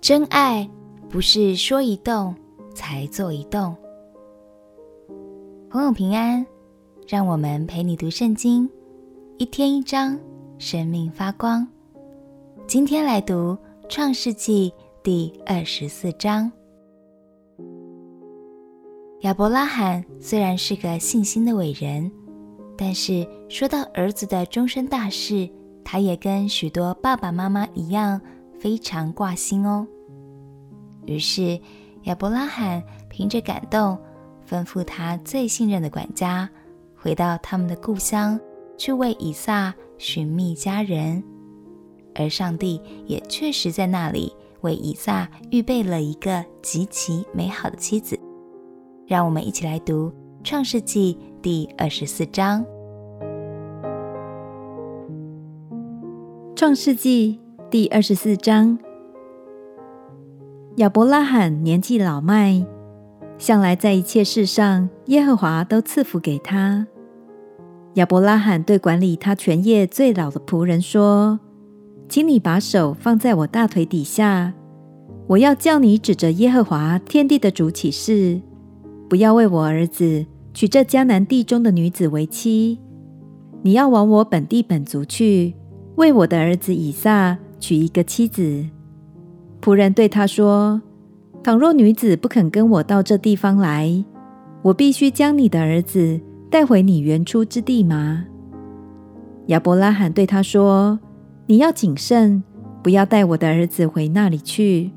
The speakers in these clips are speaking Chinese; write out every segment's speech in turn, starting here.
真爱不是说一动才做一动。朋友平安，让我们陪你读圣经，一天一章，生命发光。今天来读创世纪第二十四章。亚伯拉罕虽然是个信心的伟人，但是说到儿子的终身大事，他也跟许多爸爸妈妈一样，非常挂心哦。于是，亚伯拉罕凭着感动，吩咐他最信任的管家，回到他们的故乡，去为以撒寻觅佳人。而上帝也确实在那里为以撒预备了一个极其美好的妻子。让我们一起来读《创世纪》第二十四章。《创世纪》第二十四章。亚伯拉罕年纪老迈，向来在一切事上，耶和华都赐福给他。亚伯拉罕对管理他全业最老的仆人说：“请你把手放在我大腿底下，我要叫你指着耶和华天地的主起誓，不要为我儿子娶这迦南地中的女子为妻。你要往我本地本族去，为我的儿子以撒娶一个妻子。”仆人对他说：“倘若女子不肯跟我到这地方来，我必须将你的儿子带回你原出之地吗？”亚伯拉罕对他说：“你要谨慎，不要带我的儿子回那里去。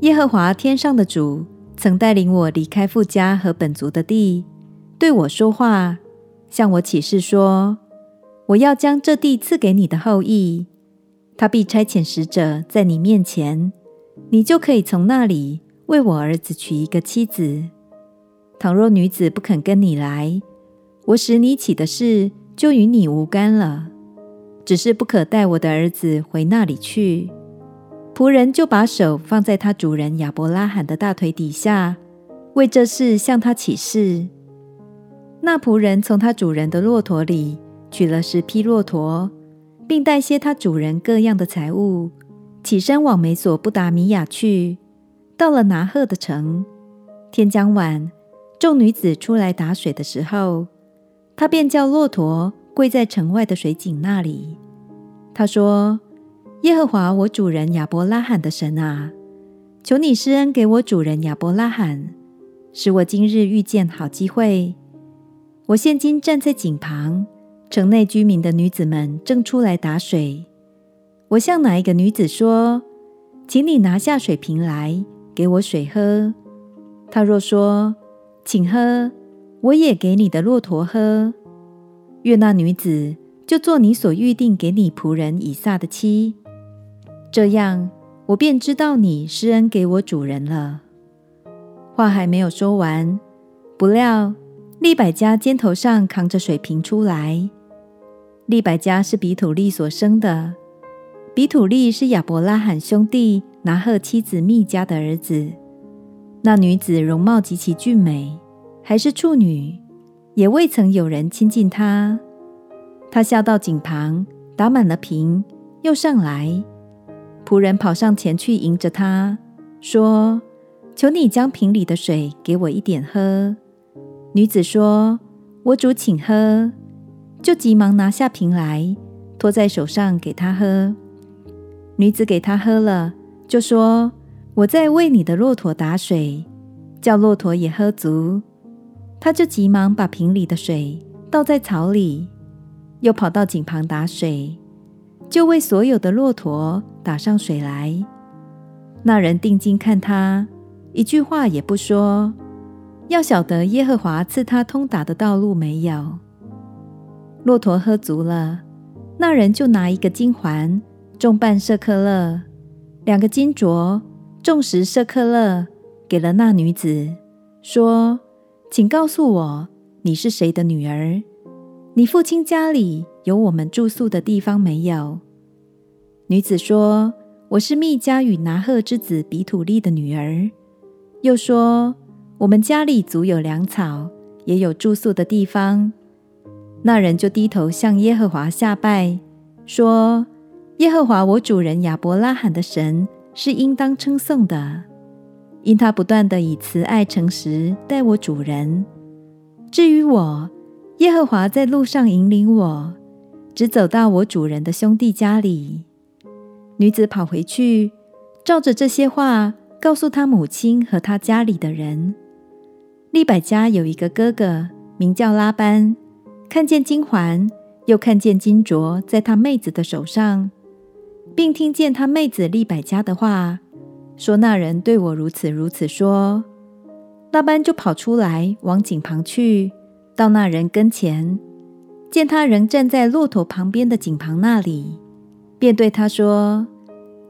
耶和华天上的主曾带领我离开父家和本族的地，对我说话，向我起誓说：我要将这地赐给你的后裔。”他必差遣使者在你面前，你就可以从那里为我儿子娶一个妻子。倘若女子不肯跟你来，我使你起的事就与你无干了。只是不可带我的儿子回那里去。仆人就把手放在他主人亚伯拉罕的大腿底下，为这事向他起誓。那仆人从他主人的骆驼里取了十匹骆驼。并带些他主人各样的财物，起身往美索不达米亚去。到了拿赫的城，天将晚，众女子出来打水的时候，他便叫骆驼跪在城外的水井那里。他说：“耶和华我主人亚伯拉罕的神啊，求你施恩给我主人亚伯拉罕，使我今日遇见好机会。我现今站在井旁。”城内居民的女子们正出来打水，我向哪一个女子说：“请你拿下水瓶来，给我水喝。”她若说：“请喝，我也给你的骆驼喝。”愿那女子就做你所预定给你仆人以撒的妻。这样，我便知道你施恩给我主人了。话还没有说完，不料利百加肩头上扛着水瓶出来。利百加是比土利所生的，比土利是亚伯拉罕兄弟拿鹤妻子密迦的儿子。那女子容貌极其俊美，还是处女，也未曾有人亲近她。她下到井旁，打满了瓶，又上来。仆人跑上前去迎着她，说：“求你将瓶里的水给我一点喝。”女子说：“我主，请喝。”就急忙拿下瓶来，托在手上给他喝。女子给他喝了，就说：“我在为你的骆驼打水，叫骆驼也喝足。”他就急忙把瓶里的水倒在槽里，又跑到井旁打水，就为所有的骆驼打上水来。那人定睛看他，一句话也不说，要晓得耶和华赐他通达的道路没有。骆驼喝足了，那人就拿一个金环，重半舍客勒，两个金镯，重十舍客勒，给了那女子，说：“请告诉我，你是谁的女儿？你父亲家里有我们住宿的地方没有？”女子说：“我是密迦与拿鹤之子比土利的女儿。”又说：“我们家里足有粮草，也有住宿的地方。”那人就低头向耶和华下拜，说：“耶和华我主人亚伯拉罕的神是应当称颂的，因他不断地以慈爱诚实待我主人。至于我，耶和华在路上引领我，直走到我主人的兄弟家里。”女子跑回去，照着这些话告诉她母亲和她家里的人。利百加有一个哥哥，名叫拉班，看见金环，又看见金镯在他妹子的手上，并听见他妹子利百加的话，说：“那人对我如此如此说。”拉班就跑出来往井旁去，到那人跟前，见他仍站在骆驼旁边的井旁那里，便对他说：“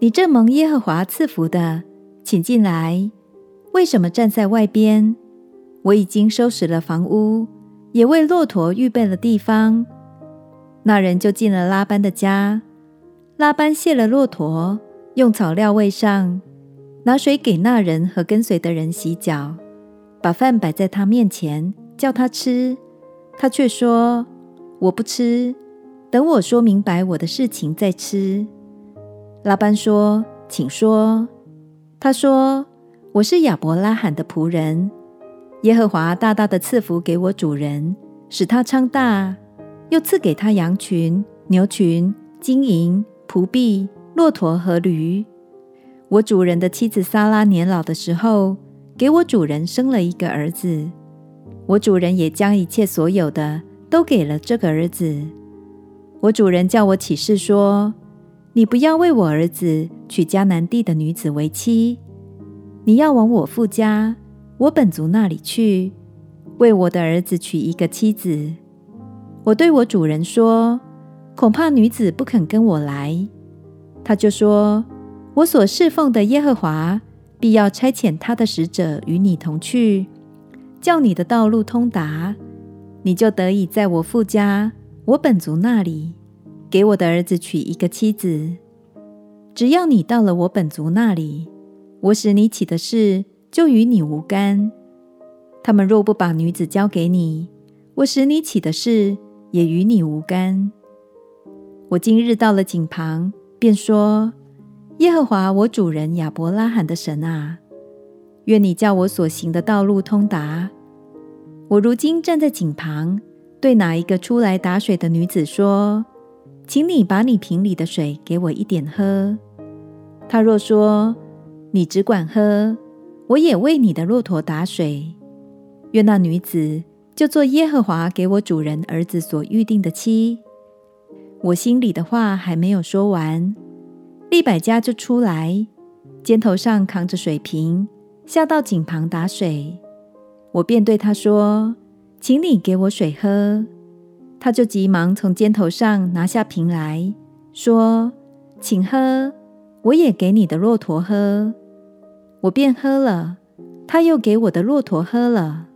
你这蒙耶和华赐福的，请进来。为什么站在外边？”我已经收拾了房屋，也为骆驼预备了地方。那人就进了拉班的家。拉班卸了骆驼，用草料喂上，拿水给那人和跟随的人洗脚，把饭摆在他面前，叫他吃。他却说：“我不吃，等我说明白我的事情再吃。”拉班说：“请说。”他说：“我是亚伯拉罕的仆人。”耶和华大大的赐福给我主人，使他昌大，又赐给他羊群、牛群、金银、仆婢、骆驼和驴。我主人的妻子撒拉年老的时候，给我主人生了一个儿子。我主人也将一切所有的都给了这个儿子。我主人叫我起誓说：“你不要为我儿子娶迦南地的女子为妻，你要往我父家。”我本族那里去，为我的儿子娶一个妻子。我对我主人说：“恐怕女子不肯跟我来。”他就说：“我所侍奉的耶和华必要差遣他的使者与你同去，叫你的道路通达，你就得以在我父家、我本族那里，给我的儿子娶一个妻子。只要你到了我本族那里，我使你起的事。”就与你无干。他们若不把女子交给你，我使你起的事也与你无干。我今日到了井旁，便说：耶和华我主人亚伯拉罕的神啊，愿你叫我所行的道路通达。我如今站在井旁，对哪一个出来打水的女子说：请你把你瓶里的水给我一点喝。她若说：你只管喝。我也为你的骆驼打水，愿那女子就做耶和华给我主人儿子所预定的妻。我心里的话还没有说完，利百加就出来，肩头上扛着水瓶，下到井旁打水。我便对他说：“请你给我水喝。”他就急忙从肩头上拿下瓶来说：“请喝，我也给你的骆驼喝。”我便喝了，他又给我的骆驼喝了。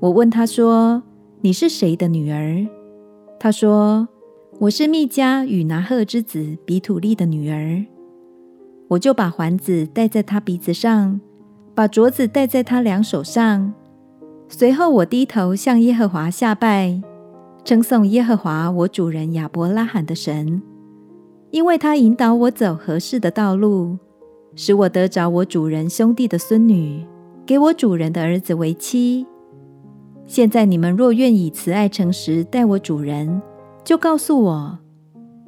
我问他说：“你是谁的女儿？”他说：“我是密加与拿鹤之子比土利的女儿。”我就把环子戴在他鼻子上，把镯子戴在他两手上。随后我低头向耶和华下拜，称颂耶和华我主人亚伯拉罕的神，因为他引导我走合适的道路。使我得着我主人兄弟的孙女，给我主人的儿子为妻。现在你们若愿以慈爱诚实待我主人，就告诉我；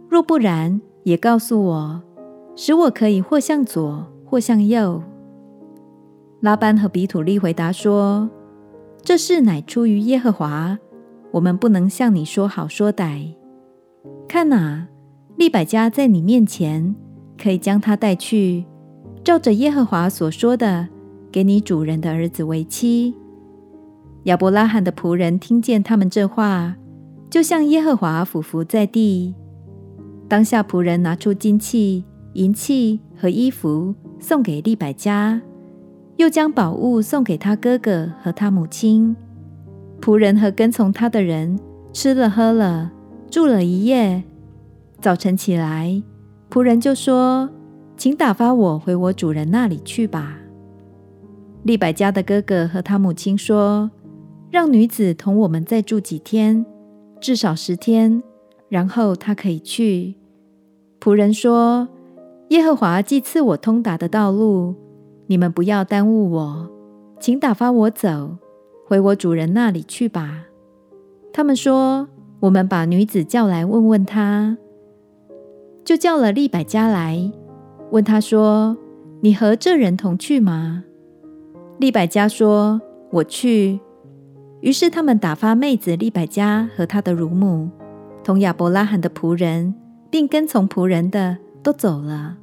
若不然，也告诉我，使我可以或向左，或向右。拉班和比土利回答说：“这事乃出于耶和华，我们不能向你说好说歹。看哪，利百加在你面前，可以将她带去。”照着耶和华所说的，给你主人的儿子为妻。亚伯拉罕的仆人听见他们这话，就向耶和华俯伏在地。当下仆人拿出金器、银器和衣服送给利百加，又将宝物送给他哥哥和他母亲。仆人和跟从他的人吃了喝了，住了一夜。早晨起来，仆人就说。请打发我回我主人那里去吧。利百加的哥哥和他母亲说：“让女子同我们再住几天，至少十天，然后他可以去。仆人说：“耶和华既赐我通达的道路，你们不要耽误我，请打发我走，回我主人那里去吧。”他们说：“我们把女子叫来问问她。”就叫了利百加来，问她说：“你和这人同去吗？”利百加说：“我去。”于是他们打发妹子利百加和她的乳母，同亚伯拉罕的仆人，并跟从仆人的都走了。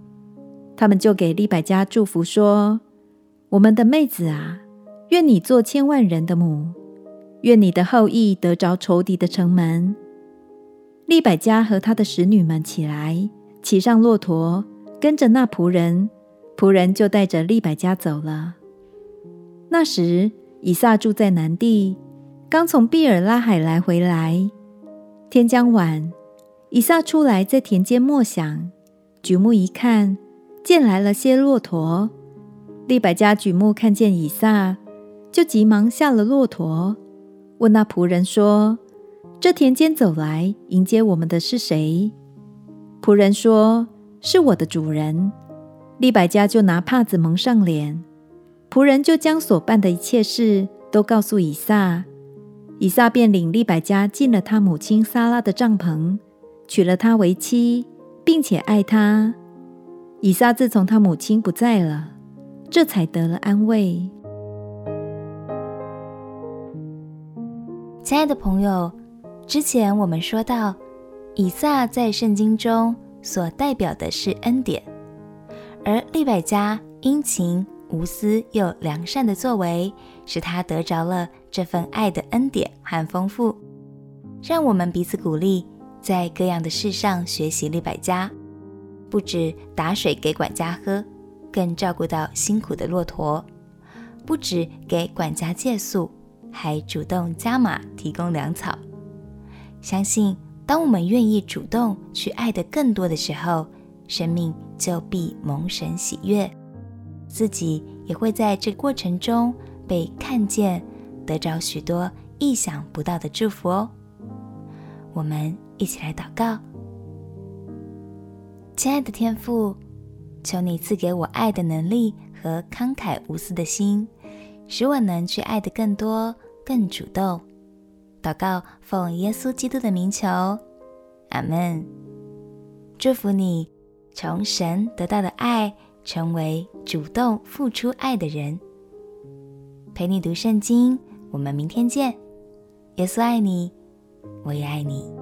他们就给利百加祝福说：“我们的妹子啊，愿你做千万人的母，愿你的后裔得着仇敌的城门。”利百加和他的使女们起来，骑上骆驼，跟着那仆人，仆人就带着利百加走了。那时以撒住在南地。刚从毕尔拉海来回来，天将晚，以撒出来在田间默想，举目一看，见来了些骆驼。利百加举目看见以撒，就急忙下了骆驼，问那仆人说：“这田间走来迎接我们的是谁？”仆人说：“是我的主人。”利百加就拿帕子蒙上脸，仆人就将所办的一切事都告诉以撒。以撒便领利百加进了他母亲撒拉的帐篷，娶了她为妻，并且爱她。以撒自从他母亲不在了，这才得了安慰。亲爱的朋友，之前我们说到，以撒在圣经中所代表的是恩典，而利百加殷勤。无私又良善的作为，使他得着了这份爱的恩典和丰富。让我们彼此鼓励，在各样的事上学习利百加，不止打水给管家喝，更照顾到辛苦的骆驼；不止给管家借宿，还主动加码提供粮草。相信当我们愿意主动去爱的更多的时候，生命就必蒙神喜悦。自己也会在这过程中被看见，得着许多意想不到的祝福哦。我们一起来祷告，亲爱的天父，求你赐给我爱的能力和慷慨无私的心，使我能去爱的更多、更主动。祷告奉耶稣基督的名求，阿门。祝福你从神得到的爱。成为主动付出爱的人，陪你读圣经。我们明天见。耶稣爱你，我也爱你。